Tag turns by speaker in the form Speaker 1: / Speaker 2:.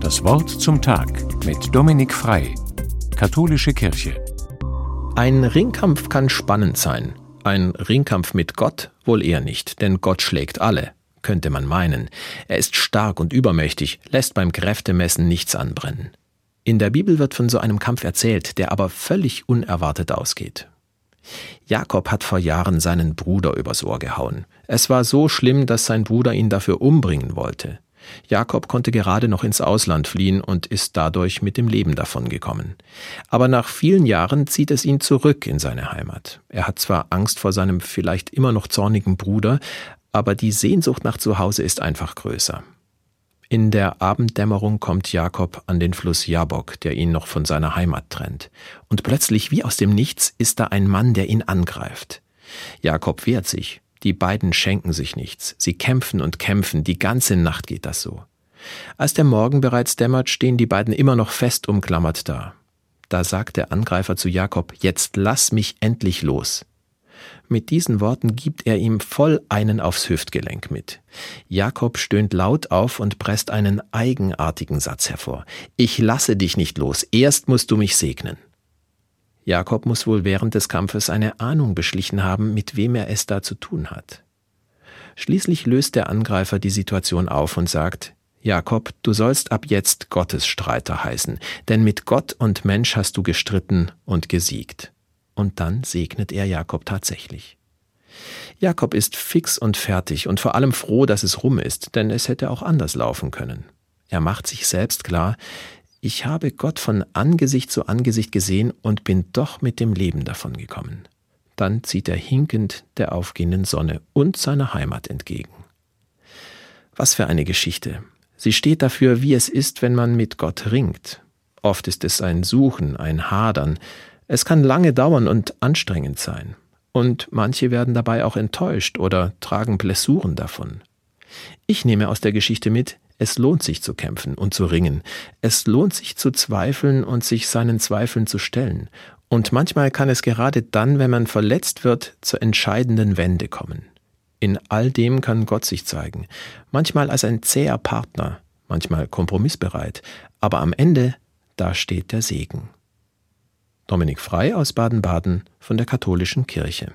Speaker 1: Das Wort zum Tag mit Dominik Frei, Katholische Kirche.
Speaker 2: Ein Ringkampf kann spannend sein. Ein Ringkampf mit Gott wohl eher nicht, denn Gott schlägt alle, könnte man meinen. Er ist stark und übermächtig, lässt beim Kräftemessen nichts anbrennen. In der Bibel wird von so einem Kampf erzählt, der aber völlig unerwartet ausgeht. Jakob hat vor Jahren seinen Bruder übers Ohr gehauen. Es war so schlimm, dass sein Bruder ihn dafür umbringen wollte. Jakob konnte gerade noch ins Ausland fliehen und ist dadurch mit dem Leben davongekommen. Aber nach vielen Jahren zieht es ihn zurück in seine Heimat. Er hat zwar Angst vor seinem vielleicht immer noch zornigen Bruder, aber die Sehnsucht nach Zuhause ist einfach größer. In der Abenddämmerung kommt Jakob an den Fluss Jabok, der ihn noch von seiner Heimat trennt. Und plötzlich, wie aus dem Nichts, ist da ein Mann, der ihn angreift. Jakob wehrt sich. Die beiden schenken sich nichts. Sie kämpfen und kämpfen, die ganze Nacht geht das so. Als der Morgen bereits dämmert, stehen die beiden immer noch fest umklammert da. Da sagt der Angreifer zu Jakob, Jetzt lass mich endlich los. Mit diesen Worten gibt er ihm voll einen aufs Hüftgelenk mit. Jakob stöhnt laut auf und presst einen eigenartigen Satz hervor. Ich lasse dich nicht los, erst musst du mich segnen. Jakob muss wohl während des Kampfes eine Ahnung beschlichen haben, mit wem er es da zu tun hat. Schließlich löst der Angreifer die Situation auf und sagt, Jakob, du sollst ab jetzt Gottes Streiter heißen, denn mit Gott und Mensch hast du gestritten und gesiegt. Und dann segnet er Jakob tatsächlich. Jakob ist fix und fertig und vor allem froh, dass es rum ist, denn es hätte auch anders laufen können. Er macht sich selbst klar, ich habe Gott von Angesicht zu Angesicht gesehen und bin doch mit dem Leben davongekommen. Dann zieht er hinkend der aufgehenden Sonne und seiner Heimat entgegen. Was für eine Geschichte. Sie steht dafür, wie es ist, wenn man mit Gott ringt. Oft ist es ein Suchen, ein Hadern. Es kann lange dauern und anstrengend sein. Und manche werden dabei auch enttäuscht oder tragen Blessuren davon. Ich nehme aus der Geschichte mit, es lohnt sich zu kämpfen und zu ringen. Es lohnt sich zu zweifeln und sich seinen Zweifeln zu stellen. Und manchmal kann es gerade dann, wenn man verletzt wird, zur entscheidenden Wende kommen. In all dem kann Gott sich zeigen, manchmal als ein zäher Partner, manchmal kompromissbereit, aber am Ende, da steht der Segen. Dominik Frei aus Baden-Baden von der Katholischen Kirche.